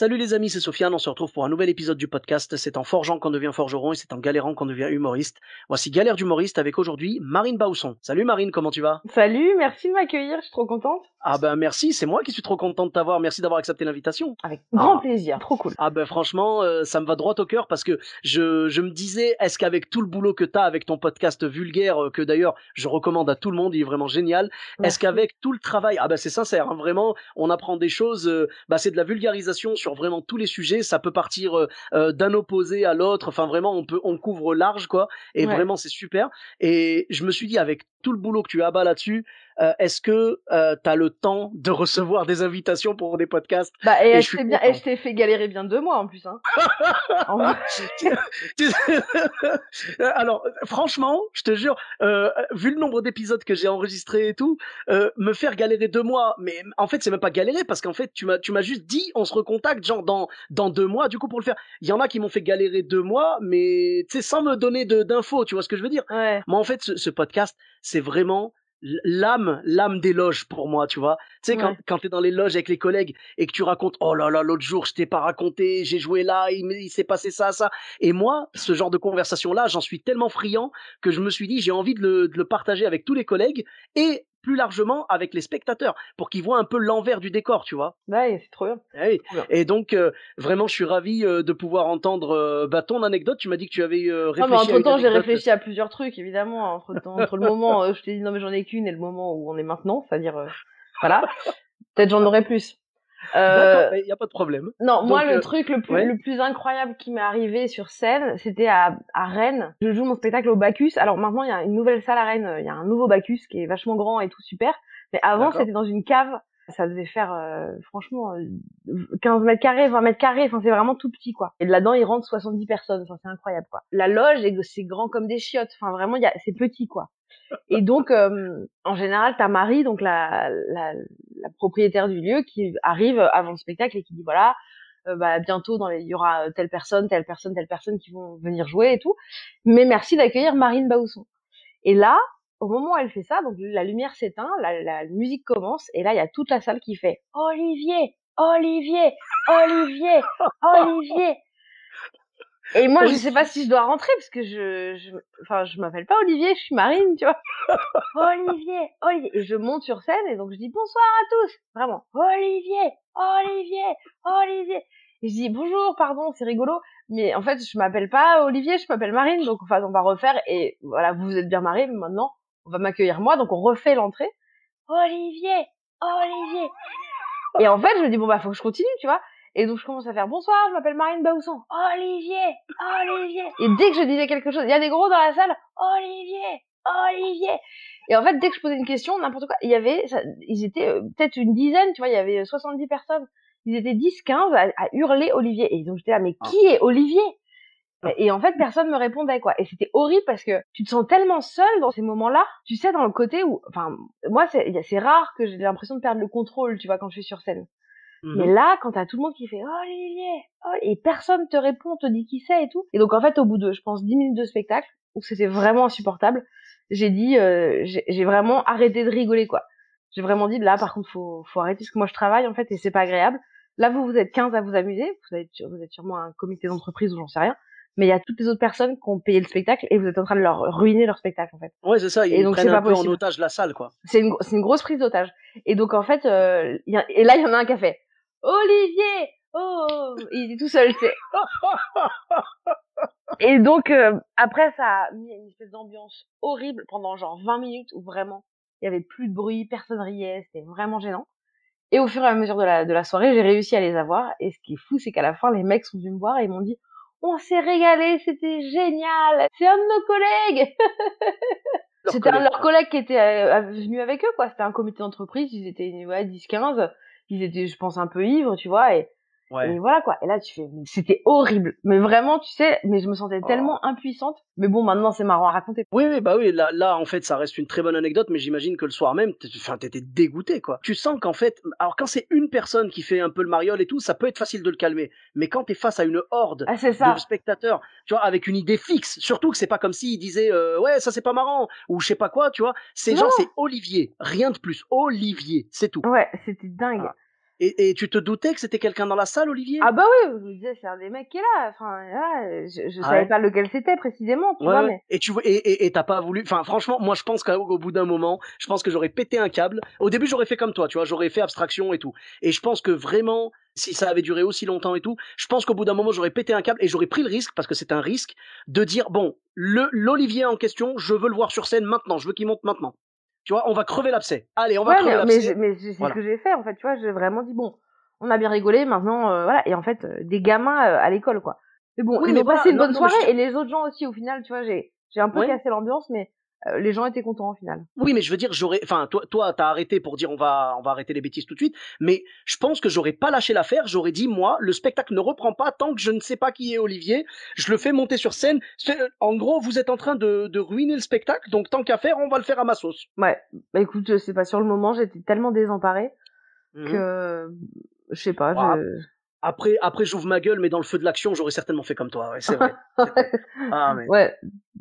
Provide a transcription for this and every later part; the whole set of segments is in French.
Salut les amis, c'est Sofiane. On se retrouve pour un nouvel épisode du podcast. C'est en forgeant qu'on devient forgeron et c'est en galérant qu'on devient humoriste. Voici Galère d'humoriste avec aujourd'hui Marine Bausson. Salut Marine, comment tu vas? Salut, merci de m'accueillir, je suis trop contente. Ah ben merci, c'est moi qui suis trop content de t'avoir. Merci d'avoir accepté l'invitation. Avec grand plaisir, trop cool. Ah ben franchement, euh, ça me va droit au cœur parce que je, je me disais, est-ce qu'avec tout le boulot que t'as avec ton podcast vulgaire, euh, que d'ailleurs je recommande à tout le monde, il est vraiment génial, est-ce qu'avec tout le travail, ah ben c'est sincère, hein, vraiment, on apprend des choses, euh, bah c'est de la vulgarisation sur vraiment tous les sujets, ça peut partir euh, euh, d'un opposé à l'autre, enfin vraiment on peut on couvre large quoi, et Ouais. vraiment c'est super. Et je me suis dit avec tout le boulot que tu abats là-dessus, euh, est-ce que euh, t'as le temps de recevoir des invitations pour des podcasts? Bah, et, je bien, elle s'est fait galérer bien deux mois en plus. Hein. En. Tu- Alors, franchement, je te jure, euh, vu le nombre d'épisodes que j'ai enregistrés et tout, euh, me faire galérer deux mois, mais en fait, c'est même pas galérer parce qu'en fait, tu m'as, tu m'as juste dit, on se recontacte, genre dans dans deux mois. Du coup, pour le faire, il y en a qui m'ont fait galérer deux mois, mais tu sais, sans me donner de d'infos, tu vois ce que je veux dire? Ouais. Moi, en fait, ce, ce podcast, c'est vraiment l'âme, l'âme des loges pour moi, tu vois. Tu sais, quand, Ouais. quand t'es dans les loges avec les collègues et que tu racontes, oh là là, l'autre jour, je t'ai pas raconté, j'ai joué là, il, il s'est passé ça, ça. Et moi, ce genre de conversation-là, j'en suis tellement friand que je me suis dit, j'ai envie de le, de le partager avec tous les collègues et plus largement avec les spectateurs pour qu'ils voient un peu l'envers du décor, tu vois. Ouais, c'est trop bien. Ah oui. Bien. Et donc, euh, vraiment, je suis ravi euh, de pouvoir entendre euh, bah, ton anecdote. Tu m'as dit que tu avais Non, réfléchi mais entre temps, j'ai réfléchi à plusieurs trucs, évidemment. Entre, entre le moment où je t'ai dit non, mais j'en ai qu'une et le moment où on est maintenant, c'est-à-dire, voilà. Peut-être j'en aurai plus. Euh, D'accord, il n'y a pas de problème. Non, moi, le euh, truc le plus, ouais. le plus incroyable qui m'est arrivé sur scène, c'était à, à Rennes. Je joue mon spectacle au Bacchus. Alors maintenant, il y a une nouvelle salle à Rennes. Il y a un nouveau Bacchus qui est vachement grand et tout super. Mais avant, c'était dans une cave. Ça devait faire, euh, franchement, euh, 15 mètres carrés, 20 mètres carrés. Enfin, c'est vraiment tout petit, quoi. Et là-dedans, il rentre 70 personnes. Enfin, c'est incroyable, quoi. La loge, est- c'est grand comme des chiottes. Enfin, vraiment, il y a, c'est petit, quoi. Et donc, euh, en général, t'as Marie, donc la, la propriétaire du lieu, qui arrive avant le spectacle et qui dit voilà, euh, bah, bientôt dans les, il y aura telle personne, telle personne, telle personne qui vont venir jouer et tout. Mais merci d'accueillir Marine Bausson. Et là, au moment où elle fait ça, donc la lumière s'éteint, la, la musique commence, et là il y a toute la salle qui fait Olivier, Olivier, Olivier, Olivier. Et moi, je sais pas si je dois rentrer parce que je, je enfin, je m'appelle pas Olivier, je suis Marine, tu vois. Olivier, Olivier. Et je monte sur scène et donc je dis bonsoir à tous. Vraiment. Olivier, Olivier, Olivier. Et je dis bonjour, pardon, c'est rigolo. Mais en fait, je m'appelle pas Olivier, je m'appelle Marine. Donc, enfin, on va refaire et voilà, vous êtes bien mariés, mais maintenant, on va m'accueillir moi. Donc, on refait l'entrée. Olivier, Olivier. Et en fait, je me dis bon, bah, faut que je continue, tu vois. Et donc je commence à faire bonsoir, je m'appelle Marine Bausson. Olivier, Olivier. Et dès que je disais quelque chose, il y a des gros dans la salle. Olivier, Olivier. Et en fait, dès que je posais une question, n'importe quoi, il y avait, ça- ils étaient euh, peut-être une dizaine, tu vois, il y avait euh, 70 personnes. Ils étaient 10, 15 à, à hurler Olivier. Et donc j'étais là, mais qui est Olivier? Et, en fait, personne me répondait, quoi. Et c'était horrible parce que tu te sens tellement seul dans ces moments-là. Tu sais, dans le côté où, enfin, moi, c'est c'est rare que j'ai l'impression de perdre le contrôle, tu vois, quand je suis sur scène. Mhm. Mais là, quand t'as tout le monde qui fait oh, Olivier, oh, et personne te répond, te dit qui c'est et tout. Et donc en fait, au bout de, je pense, 10 minutes de spectacle, où c'était vraiment insupportable, j'ai dit, euh, j'ai vraiment arrêté de rigoler quoi. J'ai vraiment dit là, par contre, faut, faut arrêter parce que moi je travaille en fait et c'est pas agréable. Là, vous vous êtes 15 à vous amuser, vous êtes, vous êtes sûrement un comité d'entreprise ou j'en sais rien. Mais il y a toutes les autres personnes qui ont payé le spectacle et vous êtes en train de leur ruiner leur spectacle en fait. Ouais, c'est ça. Ils Et donc, prennent c'est un pas peu possible. en otage la salle, quoi. C'est une, gro- c'est une grosse prise d'otage. Et donc en fait, euh, y a- et là il y en a un qui a fait Olivier, oh, il est tout seul, sais. Et donc euh, après ça a mis une espèce d'ambiance horrible pendant genre 20 minutes où vraiment il y avait plus de bruit, personne riait, c'était vraiment gênant. Et au fur et à mesure de la, de la soirée, j'ai réussi à les avoir. Et ce qui est fou, c'est qu'à la fin, les mecs sont venus me voir et ils m'ont dit on s'est régalé, c'était génial, c'est un de nos collègues. C'était un de leurs collègues qui était euh, venu avec eux, quoi. C'était un comité d'entreprise, ils étaient ouais, 10-15. Ils étaient, je pense, un peu ivres, tu vois, et, Ouais. et voilà quoi. Et là, tu fais, c'était horrible. Mais vraiment, tu sais, mais je me sentais Oh. tellement impuissante. Mais bon, maintenant, c'est marrant à raconter. Oui, oui, bah oui, là, là, en fait, ça reste une très bonne anecdote, mais j'imagine que le soir même, t'étais dégoûté, quoi. Tu sens qu'en fait, alors quand c'est une personne qui fait un peu le mariole et tout, ça peut être facile de le calmer. Mais quand t'es face à une horde Ah, de spectateurs, tu vois, avec une idée fixe, surtout que c'est pas comme s'ils disaient, euh, ouais, ça c'est pas marrant, ou je sais pas quoi, tu vois. C'est genre, c'est Olivier, rien de plus. Olivier, c'est tout. Ouais, c'était dingue. Ah. Et, et tu te doutais que c'était quelqu'un dans la salle, Olivier? Ah bah oui, je me disais, c'est un des mecs qui est là. Enfin, là, je, je Ah savais ouais. pas lequel c'était précisément, tu Ouais, vois, ouais. mais Et tu vois, et t'as pas voulu. Enfin, franchement, moi, je pense qu'au au bout d'un moment, je pense que j'aurais pété un câble. Au début, j'aurais fait comme toi, tu vois, j'aurais fait abstraction et tout. Et je pense que vraiment, si ça avait duré aussi longtemps et tout, je pense qu'au bout d'un moment, j'aurais pété un câble et j'aurais pris le risque, parce que c'est un risque, de dire bon, le l'Olivier en question, je veux le voir sur scène maintenant, je veux qu'il monte maintenant. Tu vois, on va crever l'abcès. Allez, on va ouais, crever mais, l'abcès. mais c'est Voilà. ce que j'ai fait en fait, tu vois, j'ai vraiment dit bon, on a bien rigolé, maintenant euh, voilà, et en fait euh, des gamins euh, à l'école quoi. Mais bon, Oui, ils mais ont voilà, passé une non, bonne non, mais je soirée et les autres gens aussi au final, tu vois, j'ai j'ai un peu Ouais. cassé l'ambiance, mais euh, les gens étaient contents au final. Oui, mais je veux dire, j'aurais, enfin, toi, toi, t'as arrêté pour dire on va, on va arrêter les bêtises tout de suite. Mais je pense que j'aurais pas lâché l'affaire. J'aurais dit moi, le spectacle ne reprend pas tant que je ne sais pas qui est Olivier. Je le fais monter sur scène. C'est- En gros, vous êtes en train de, de ruiner le spectacle, donc tant qu'à faire, on va le faire à ma sauce. Ouais, bah écoute, je sais pas sur le moment, j'étais tellement désemparée Mhm. que je sais pas, Ah, je... Après, après, j'ouvre ma gueule, mais dans le feu de l'action, j'aurais certainement fait comme toi. Ouais, c'est vrai. Ah, mais. Ouais,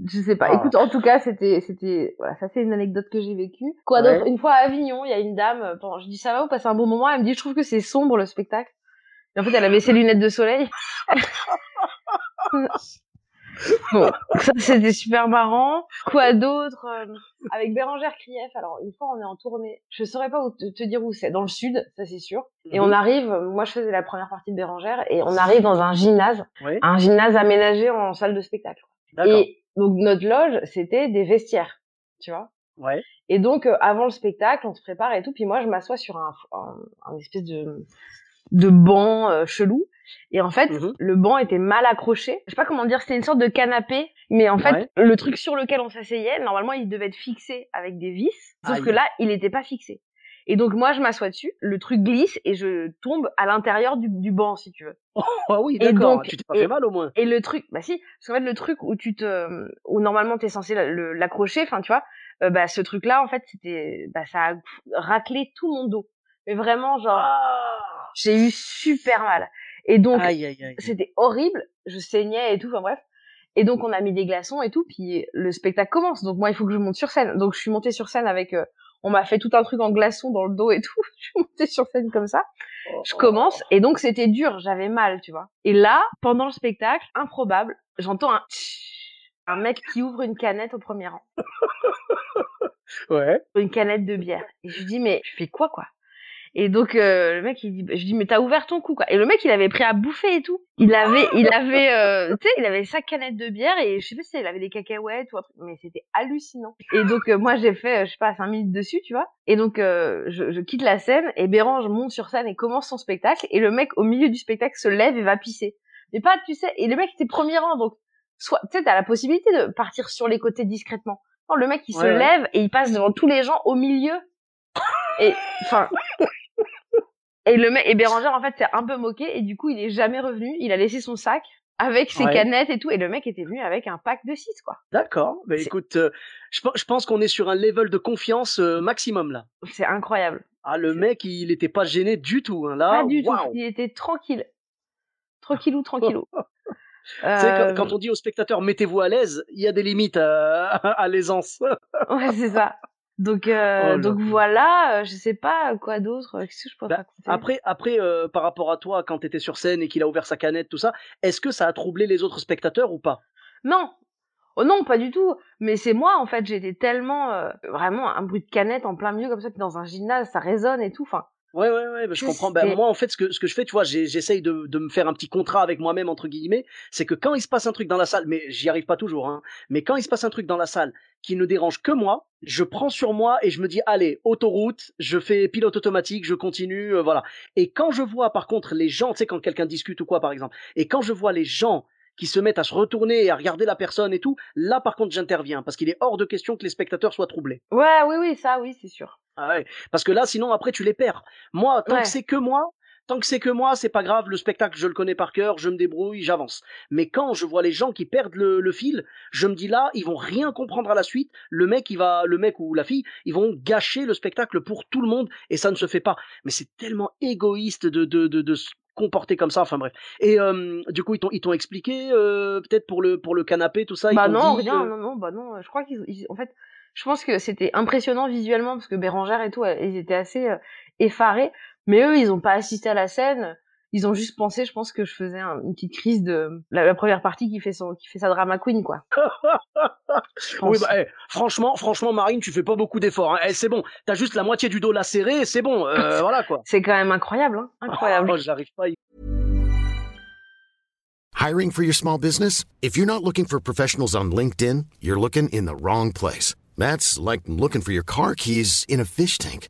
je sais pas. Ah. Écoute, en tout cas, c'était, c'était, voilà, ça c'est une anecdote que j'ai vécue. Quoi Ouais. d'autre Une fois à Avignon, il y a une dame, euh, je dis ça va, vous passez un bon moment, elle me dit, je trouve que c'est sombre le spectacle. Et en fait, elle avait ses lunettes de soleil. bon, ça c'était super marrant. Quoi d'autre Euh, Avec Bérangère Krief, alors une fois on est en tournée, je saurais pas où te, te dire où c'est, dans le sud, ça c'est sûr. Et on Mhm. arrive, moi je faisais la première partie de Bérangère, et on arrive dans un gymnase, Ouais, un gymnase aménagé en salle de spectacle. d'accord. Et donc notre loge, c'était des vestiaires, tu vois? Ouais. Et donc euh, avant le spectacle, on se prépare et tout. Puis moi, je m'assois sur un, un, un espèce de de banc euh, chelou. Et en fait, Mhm. le banc était mal accroché. Je sais pas comment dire, c'était une sorte de canapé, mais en fait, Ouais. le truc sur lequel on s'asseyait, normalement, il devait être fixé avec des vis. Sauf que là, il n'était pas fixé. Et donc moi, je m'assois dessus, le truc glisse et je tombe à l'intérieur du, du banc, si tu veux. Ah oui, d'accord. Tu t'es pas et- fait mal au moins. Et le truc, bah si, parce qu'en fait le truc où tu te, où normalement t'es censé l'accrocher, enfin tu vois, euh, bah ce truc-là en fait c'était, bah ça a raclé tout mon dos. Mais vraiment genre, Ah. j'ai eu super mal. Et donc c'était horrible, je saignais et tout, enfin bref. Et donc on a mis des glaçons et tout, puis le spectacle commence. Donc moi il faut que je monte sur scène. Donc je suis montée sur scène avec, euh, on m'a fait tout un truc en glaçons dans le dos et tout. je suis montée sur scène comme ça je commence et donc c'était dur, j'avais mal, tu vois. Et là, pendant le spectacle, improbable, j'entends un un mec qui ouvre une canette au premier rang, Ouais. une canette de bière. Et je lui dis mais je fais quoi quoi? Et donc euh, le mec il dit je dis mais t'as ouvert ton cou quoi. Et le mec il avait pris à bouffer et tout. Il avait il avait euh, tu sais il avait sa canette de bière et je sais pas si il avait des cacahuètes ou un truc mais c'était hallucinant. Et donc euh, moi j'ai fait euh, je sais pas cinq minutes dessus tu vois. Et donc euh, je, je quitte la scène et Bérange monte sur scène et commence son spectacle et le mec au milieu du spectacle se lève et va pisser. Mais pas tu sais et le mec était premier rang donc soit tu sais t'as la possibilité de partir sur les côtés discrètement. Non le mec il se ouais. lève et il passe devant tous les gens au milieu. Et enfin et le mec et Bérangère en fait s'est un peu moqué et du coup il est jamais revenu. Il a laissé son sac avec ses Ouais. canettes et tout et le mec était venu avec un pack de 6 quoi. D'accord. Bah, écoute, euh, je, pe- je pense qu'on est sur un level de confiance euh, maximum là. C'est incroyable. Ah, le mec, il était pas gêné du tout. Hein, là, Pas du tout. Il était tranquille. Tranquillou, tranquillou. Tu sais, Euh, quand, quand on dit aux spectateurs mettez-vous à l'aise, il y a des limites à, à l'aisance. Ouais, c'est ça. Donc, euh, Oh donc voilà, euh, je sais pas quoi d'autre. Qu'est-ce que je pourrais Bah, raconter? Après, après euh, par rapport à toi, quand tu étais sur scène et qu'il a ouvert sa canette, tout ça, est-ce que ça a troublé les autres spectateurs ou pas? Non. Oh non, pas du tout. Mais c'est moi, en fait, j'étais tellement euh, vraiment un bruit de canette en plein milieu comme ça, puis dans un gymnase, ça résonne et tout. Enfin, Ouais, ouais, ouais, bah, je comprends. Sais. moi, en fait, ce que, ce que je fais, tu vois, j'essaye de, de me faire un petit contrat avec moi-même, entre guillemets, c'est que quand il se passe un truc dans la salle, mais j'y arrive pas toujours, hein, mais quand il se passe un truc dans la salle qui ne dérange que moi, je prends sur moi et je me dis, allez, autoroute, je fais pilote automatique, je continue, euh, voilà. Et quand je vois, par contre, les gens, tu sais, quand quelqu'un discute ou quoi, par exemple, et quand je vois les gens qui se mettent à se retourner et à regarder la personne et tout, là par contre j'interviens parce qu'il est hors de question que les spectateurs soient troublés. Ouais, oui, oui, ça, oui, c'est sûr. Ah ouais, parce que là sinon après tu les perds. Moi, tant Ouais. que c'est que moi, tant que c'est que moi, c'est pas grave, le spectacle je le connais par cœur, je me débrouille, j'avance. Mais quand je vois les gens qui perdent le, le fil, je me dis là, ils vont rien comprendre à la suite. Le mec, il va, le mec ou la fille, ils vont gâcher le spectacle pour tout le monde et ça ne se fait pas. Mais c'est tellement égoïste de de de, comporter comme ça. Enfin bref. Et euh, du coup, ils t'ont ils t'ont expliqué euh, peut-être pour le pour le canapé tout ça. ils Bah non, dit, rien, euh, non, non, bah non. Je crois qu'ils, ils- en fait, je pense que c'était impressionnant visuellement parce que Bérangère et tout, ils étaient assez effarés. Mais eux, ils ont pas assisté à la scène. Ils ont juste pensé, je pense que je faisais un- une petite crise de la, la première partie qui fait son, qui fait sa drama queen, quoi. Oui, bah, eh, franchement, franchement, Marine, tu fais pas beaucoup d'efforts. Hein. Eh, c'est bon, t'as juste la moitié du dos lacéré, c'est bon, euh, voilà quoi. C'est quand même incroyable, hein incroyable. Oh, j'arrive pas. à y- Hiring for your small business? If you're not looking for professionals on LinkedIn, you're looking in the wrong place. That's like looking for your car keys in a fish tank.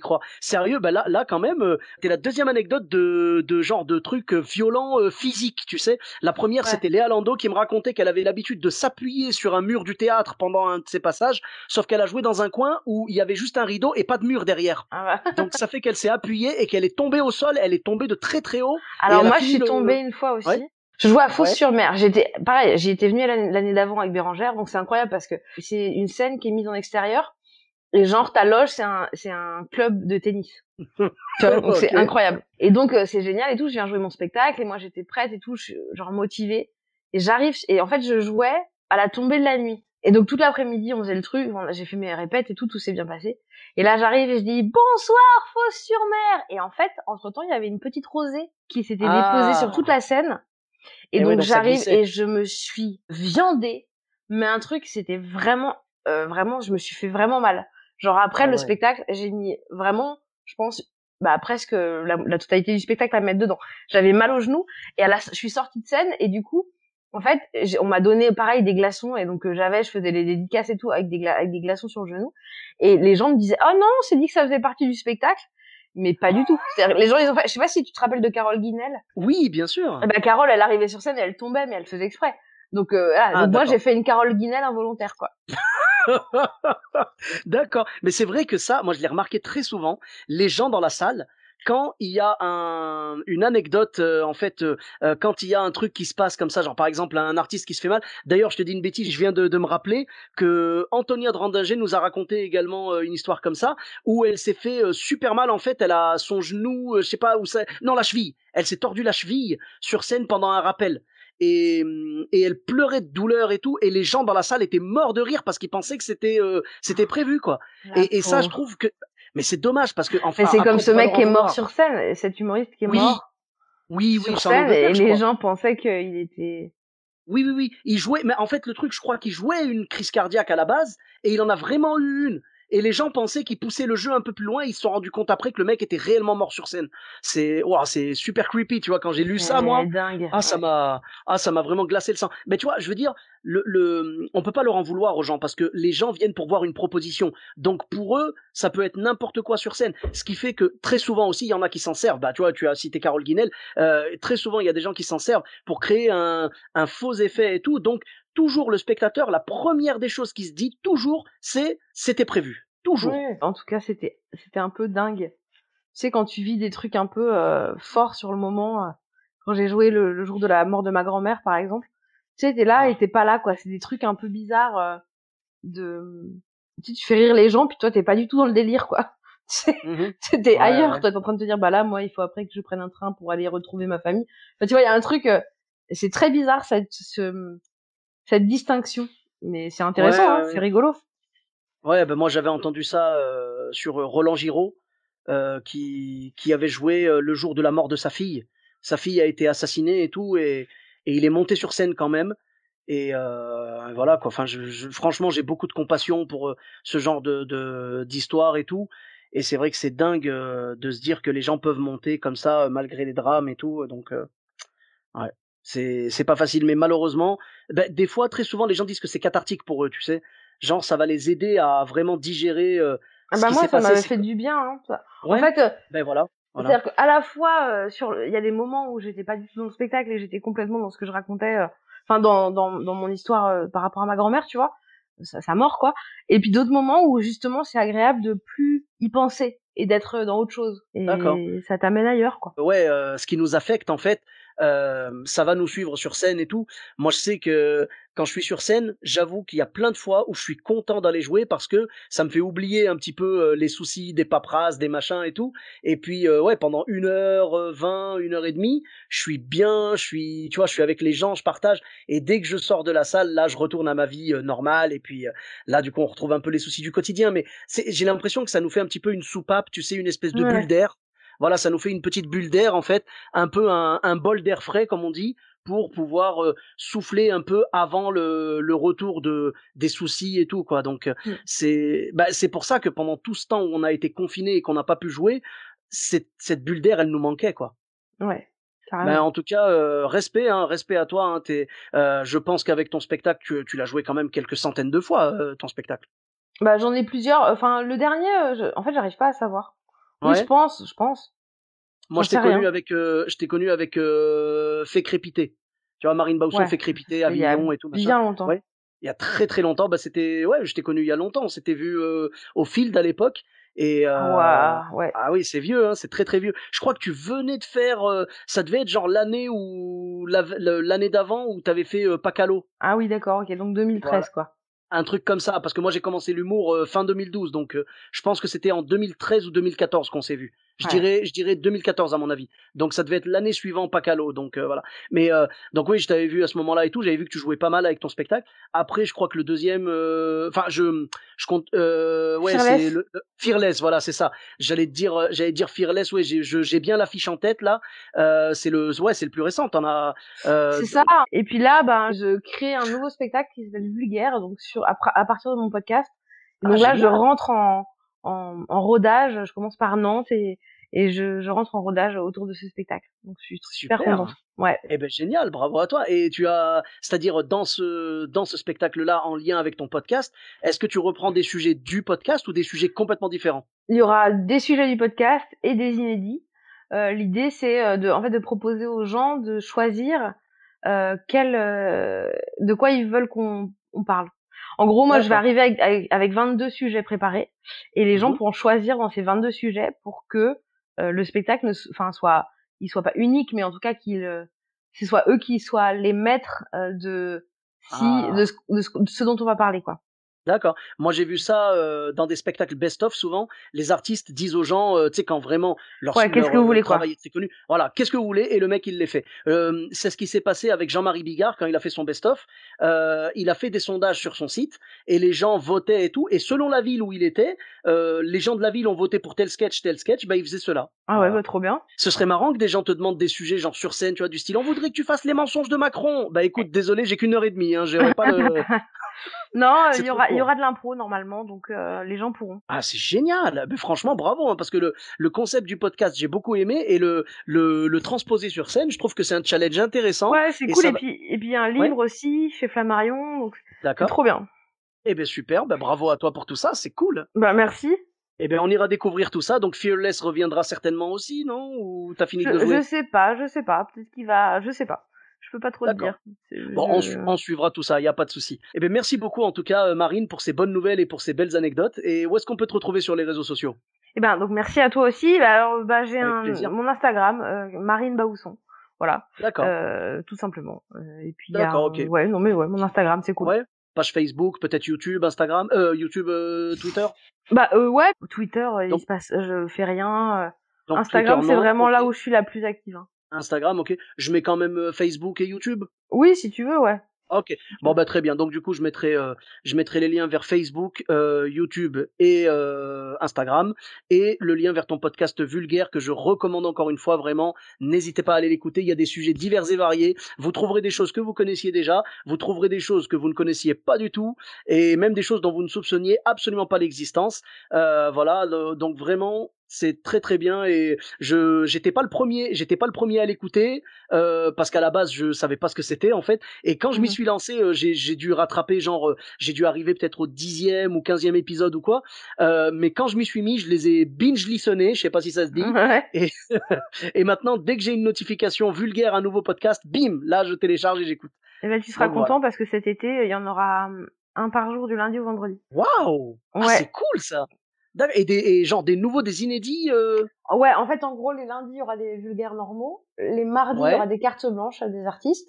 Crois. Sérieux, bah là, là quand même, euh, t'es la deuxième anecdote de, de genre de trucs euh, violents euh, physiques, tu sais. La première, Ouais. c'était Léa Lando qui me racontait qu'elle avait l'habitude de s'appuyer sur un mur du théâtre pendant un de ses passages, sauf qu'elle a joué dans un coin où il y avait juste un rideau et pas de mur derrière. Ah bah. Donc ça fait qu'elle s'est appuyée et qu'elle est tombée au sol, elle est tombée de très très haut. Alors moi, je suis le- tombée une fois aussi. Ouais. Je jouais à Ouais. Fos-sur-Mer. J'étais, pareil, j'y étais venue l'année d'avant avec Bérangère, donc c'est incroyable parce que c'est une scène qui est mise en extérieur. Et genre, ta loge, c'est un, c'est un club de tennis. Donc c'est incroyable. Et donc, euh, c'est génial et tout. Je viens jouer mon spectacle et moi, j'étais prête et tout, je suis genre motivée. Et j'arrive, et en fait, je jouais à la tombée de la nuit. Et donc, toute l'après-midi, on faisait le truc, j'ai fait mes répètes et tout, tout s'est bien passé. Et là, j'arrive et je dis, bonsoir, Fos-sur-Mer! Et en fait, entre-temps, il y avait une petite rosée qui s'était Ah. déposée sur toute la scène. Et, Et ouais, donc, donc j'arrive et je me suis viandée. Mais un truc, c'était vraiment, euh, vraiment, je me suis fait vraiment mal. Genre, après Ah le ouais. spectacle, j'ai mis vraiment, je pense, bah, presque la, la totalité du spectacle à me mettre dedans. J'avais mal au genou et à la, je suis sortie de scène et du coup, en fait, on m'a donné pareil des glaçons et donc euh, j'avais, je faisais les dédicaces et tout avec des, gla- avec des glaçons sur le genou et les gens me disaient oh non, on s'est dit que ça faisait partie du spectacle, mais pas du tout. Les gens ils ont fait, je sais pas si tu te rappelles de Carole Guinel. Oui, bien sûr. Eh ben Carole, elle arrivait sur scène et elle tombait, mais elle faisait exprès. Donc, euh. Ah, Donc moi j'ai fait une Carole Guinel involontaire quoi. D'accord. Mais c'est vrai que ça, moi je l'ai remarqué très souvent, les gens dans la salle, quand il y a un, une anecdote, euh, en fait, euh, euh, quand il y a un truc qui se passe comme ça, genre par exemple un artiste qui se fait mal. D'ailleurs, je te dis une bêtise, je viens de, de me rappeler que Antonia Drandinger nous a raconté également euh, une histoire comme ça, où elle s'est fait euh, super mal. En fait, elle a son genou, je sais pas où ça, non la cheville. Elle s'est tordu la cheville sur scène pendant un rappel. Et, et elle pleurait de douleur et tout, et les gens dans la salle étaient morts de rire parce qu'ils pensaient que c'était euh, c'était prévu quoi. Et, et ça, je trouve que, mais c'est dommage parce que enfin, c'est comme ce mec qui est mort sur scène, cet humoriste qui est Oui, mort Oui, oui, sur scène et les gens pensaient qu'il était. Oui, oui, oui. Il jouait, mais en fait, le truc, je crois qu'il jouait une crise cardiaque à la base, et il en a vraiment eu une. Et les gens pensaient qu'il poussait le jeu un peu plus loin, ils se sont rendus compte après que le mec était réellement mort sur scène. C'est, ouah, c'est super creepy, tu vois, quand j'ai lu ça, moi. dingue. Ah, ça m'a, ah, ça m'a vraiment glacé le sang. Mais tu vois, je veux dire, le, le, on peut pas leur en vouloir aux gens parce que les gens viennent pour voir une proposition. Donc pour eux, ça peut être n'importe quoi sur scène. Ce qui fait que très souvent aussi, il y en a qui s'en servent. Bah, tu vois, tu as cité Carole Guinel. Euh, très souvent, il y a des gens qui s'en servent pour créer un, un faux effet et tout. Donc toujours le spectateur, la première des choses qui se dit toujours, c'est c'était prévu. Toujours. Ouais. En tout cas, c'était c'était un peu dingue. Tu sais quand tu vis des trucs un peu euh, forts sur le moment. euh, quand j'ai joué le, le jour de la mort de ma grand-mère, par exemple, tu sais, t'es là et t'es pas là, quoi. C'est des trucs un peu bizarres. euh, de, tu sais, tu fais rire les gens, puis toi, t'es pas du tout dans le délire, quoi. Tu t'es Ouais, ailleurs. ouais. Toi, t'es en train de te dire, bah là, moi, il faut après que je prenne un train pour aller retrouver ma famille. Enfin, tu vois, il y a un truc. c'est très bizarre cette ce- cette distinction, mais c'est intéressant, Ouais, hein, ouais, c'est rigolo. Ouais, ben moi j'avais entendu ça euh, sur euh, Roland Giraud, euh, qui, qui avait joué euh, le jour de la mort de sa fille. Sa fille a été assassinée et tout, et, et il est monté sur scène quand même. Et voilà quoi. Enfin, je, je- franchement, j'ai beaucoup de compassion pour ce genre de de- d'histoire et tout. Et c'est vrai que c'est dingue de se dire que les gens peuvent monter comme ça malgré les drames et tout. Donc, ouais, c'est c'est pas facile. Mais malheureusement, ben, des fois, très souvent, les gens disent que c'est cathartique pour eux. Tu sais, genre ça va les aider à vraiment digérer. euh, Ah bah moi, ça C'est fait du bien. Hein, ça. Ouais, En fait, euh, ben voilà. voilà. c'est-à-dire qu'à la fois, euh, sur, il y a des moments où j'étais pas du tout dans le spectacle et j'étais complètement dans ce que je racontais, enfin dans, dans, dans mon histoire par rapport à ma grand-mère, tu vois, sa, sa mort quoi. Et puis d'autres moments où justement c'est agréable de plus y penser et d'être dans autre chose. Et ça t'amène ailleurs quoi. ouais, ce qui nous affecte en fait, euh, ça va nous suivre sur scène et tout. Moi, je sais que quand je suis sur scène, j'avoue qu'il y a plein de fois où je suis content d'aller jouer parce que ça me fait oublier un petit peu euh, les soucis des paperasses, des machins et tout. Et puis, euh, ouais, pendant une heure euh, vingt, une heure et demie, je suis bien, je suis, tu vois, je suis avec les gens, je partage. Et dès que je sors de la salle, là, je retourne à ma vie euh, normale. Et puis euh, là, du coup, on retrouve un peu les soucis du quotidien. Mais j'ai l'impression que ça nous fait un petit peu une soupape, tu sais, une espèce de Ouais. bulle d'air. Voilà, ça nous fait une petite bulle d'air en fait, un peu un, un bol d'air frais comme on dit, pour pouvoir euh, souffler un peu avant le, le retour de des soucis et tout quoi. Donc euh, Mm. c'est bah, c'est pour ça que pendant tout ce temps où on a été confiné et qu'on n'a pas pu jouer, cette, bulle d'air elle nous manquait quoi. Ouais. Ben, Carrément. en tout cas, euh, respect, hein, respect à toi. Hein, euh, je pense qu'avec ton spectacle, tu, tu l'as joué quand même quelques centaines de fois, ton spectacle. Bah j'en ai plusieurs. Enfin le dernier, je- en fait j'arrive pas à savoir. Oui, Ouais. je pense, je pense. Moi, J'en je t'ai connu avec, euh, je t'ai connu avec euh, Fait crépiter. Tu vois, Marine Bausson Ouais. fait crépiter Avignon et tout. machin. bien longtemps. Ouais. Il y a très très longtemps, bah c'était, ouais, je t'ai connu il y a longtemps. On s'était vu euh, au Field à l'époque. Et euh, ouais. ah oui, c'est vieux, hein, c'est très très vieux. Je crois que tu venais de faire, euh, ça devait être genre l'année le- l'année d'avant où t'avais fait euh, Pacalo. Ah oui, d'accord, ok, donc 2013 Voilà. quoi. Un truc comme ça, parce que moi j'ai commencé l'humour euh, fin 2012, donc euh, je pense que c'était en 2013 ou 2014 qu'on s'est vu. Je Ouais. dirais, je dirais 2014 à mon avis. Donc ça devait être l'année suivante Pacalo, donc euh, voilà. Mais euh, donc oui, je t'avais vu à ce moment-là et tout, j'avais vu que tu jouais pas mal avec ton spectacle. Après, je crois que le deuxième, euh, enfin je, je compte, euh, ouais, Fearless. c'est le le- Fearless, voilà, c'est ça. J'allais dire, euh, j'allais dire Fearless, ouais, j'ai bien l'affiche en tête là. Euh, c'est le, ouais, c'est le plus récent. T'en as. euh, C'est ça. Et puis là, ben, je crée un nouveau spectacle qui s'appelle Vulgaire, donc sur à, à partir de mon podcast. Ah, donc là, je rentre en, en, en rodage. Je commence par Nantes et, et je, je rentre en rodage autour de ce spectacle. Donc je suis super, Super. contente. Ouais. Eh ben génial, bravo à toi. Et tu as, c'est-à-dire dans ce dans ce spectacle-là, en lien avec ton podcast, est-ce que tu reprends des sujets du podcast ou des sujets complètement différents? Il y aura des sujets du podcast et des inédits. Euh, L'idée, c'est euh, de, en fait, de proposer aux gens de choisir euh, quel, euh, de quoi ils veulent qu'on on parle. En gros, moi, je vais arriver avec, avec, avec 22 sujets préparés et les gens Mhm. pourront choisir dans ces 22 sujets pour que euh, le spectacle ne, enfin, soit, il soit pas unique, mais en tout cas qu'il, euh, ce soit eux qui soient les maîtres euh, de si, Ah. de, ce, de ce- de ce dont on va parler, quoi. D'accord. Moi, j'ai vu ça euh, dans des spectacles best-of. Souvent, les artistes disent aux gens, euh, tu sais, quand vraiment leur, Ouais, qu'est-ce que vous euh, voulez, travail est connu. Voilà, qu'est-ce que vous voulez? Et le mec, il les fait. Euh, c'est ce qui s'est passé avec Jean-Marie Bigard quand il a fait son best-of. Il a fait des sondages sur son site et les gens votaient et tout. Et selon la ville où il était, les gens de la ville ont voté pour tel sketch, tel sketch. Bah, il faisait cela. Ah ouais, bah, trop bien. Ce serait marrant que des gens te demandent des sujets genre sur scène, tu vois, du style on voudrait que tu fasses les mensonges de Macron. Bah écoute, désolé, j'ai qu'une heure et demie, hein, pas le. Non, euh, il y aura, il y aura de l'impro normalement, donc euh, les gens pourront. Ah c'est génial, mais franchement bravo, hein, parce que le, le concept du podcast j'ai beaucoup aimé et le, le le transposer sur scène, je trouve que c'est un challenge intéressant. Ouais, c'est cool. Et va- puis, et puis un livre aussi chez Flammarion, donc c'est trop bien. Eh ben super, bah bravo à toi pour tout ça, c'est cool. Bah merci. Eh ben on ira découvrir tout ça. Donc Fearless reviendra certainement aussi, non? Ou t'as fini Je, de jouer? je sais pas, je sais pas. Peut-être qu'il va, je sais pas. Je peux pas trop te dire. Bon, on, je- su- on suivra tout ça, il y a pas de souci. Eh ben merci beaucoup en tout cas euh, Marine pour ces bonnes nouvelles et pour ces belles anecdotes. Et où est-ce qu'on peut te retrouver sur les réseaux sociaux? Eh ben donc merci à toi aussi. Bah, alors bah j'ai mon Instagram euh, Marine Baousson. Voilà, D'accord. euh, tout simplement. Et puis D'accord, ok. Ouais, non mais ouais, mon Instagram c'est cool. Ouais. Page Facebook, peut-être YouTube, Instagram, euh, YouTube, Twitter? Bah euh, ouais, Twitter, euh, il Donc- se passe, je fais rien. Donc, Instagram c'est vraiment là où je suis la plus active. hein. Instagram, ok. Je mets quand même euh, Facebook et YouTube. Oui, si tu veux, ouais. Ok, bon bah très bien. Donc du coup, je mettrai, euh, je mettrai les liens vers Facebook, euh, YouTube et euh, Instagram, et le lien vers ton podcast vulgaire que je recommande encore une fois vraiment. N'hésitez pas à aller l'écouter. Il y a des sujets divers et variés. Vous trouverez des choses que vous connaissiez déjà, vous trouverez des choses que vous ne connaissiez pas du tout, et même des choses dont vous ne soupçonniez absolument pas l'existence. Euh, voilà, donc vraiment. C'est très très bien et je j'étais pas le premier j'étais pas le premier à l'écouter euh, parce qu'à la base je savais pas ce que c'était en fait et quand je m'y Mhm. suis lancé, euh, j'ai j'ai dû rattraper, genre, euh, j'ai dû arriver peut-être au dixième ou quinzième épisode ou quoi. Euh, mais quand je m'y suis mis, je les ai binge listonnés, je sais pas si ça se dit. Ouais. Et, et maintenant, dès que j'ai une notification vulgaire, un nouveau podcast, bim, là je télécharge et j'écoute. Et ben, tu seras Donc, voilà. content parce que cet été, il y en aura hum, un par jour du lundi au vendredi. Waouh, Ah, Ouais. c'est cool ça. Et, des, et genre des nouveaux, des inédits. euh, Ouais, en fait, en gros, les lundis, il y aura des vulgaires normaux. Les mardis, Ouais. il y aura des cartes blanches à des artistes.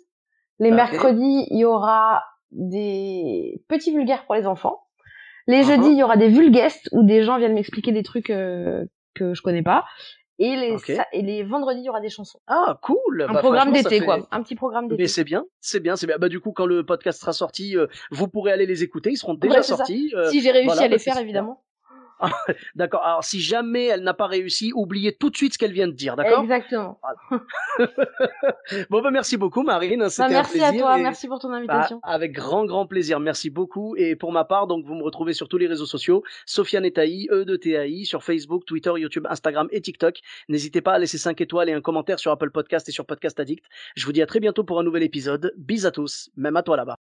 Les Ok. mercredis, il y aura des petits vulgaires pour les enfants. Les Uh-huh. jeudis, il y aura des vulguestes où des gens viennent m'expliquer des trucs euh, que je connais pas. Et les, et les vendredis, il y aura des chansons. Ah, cool. Un Bah, programme d'été, fait- quoi. Un petit programme d'été. Mais c'est bien, c'est bien, c'est bien. Bah du coup, quand le podcast sera sorti, euh, vous pourrez aller les écouter. Ils seront déjà Ouais, sortis. euh, Si j'ai réussi voilà, à les bah, c'est faire, évidemment. D'accord. Alors, si jamais elle n'a pas réussi, oubliez tout de suite ce qu'elle vient de dire, d'accord? Exactement. Bon, bah, merci beaucoup, Marine. Bah, un merci à toi, et- merci pour ton bah, invitation. avec grand, grand plaisir. Merci beaucoup. Et pour ma part, donc, vous me retrouvez sur tous les réseaux sociaux. Sofiane Etaï, E de TAI, sur Facebook, Twitter, YouTube, Instagram et TikTok. N'hésitez pas à laisser 5 étoiles et un commentaire sur Apple Podcast et sur Podcast Addict. Je vous dis à très bientôt pour un nouvel épisode. Bis à tous, même à toi là-bas.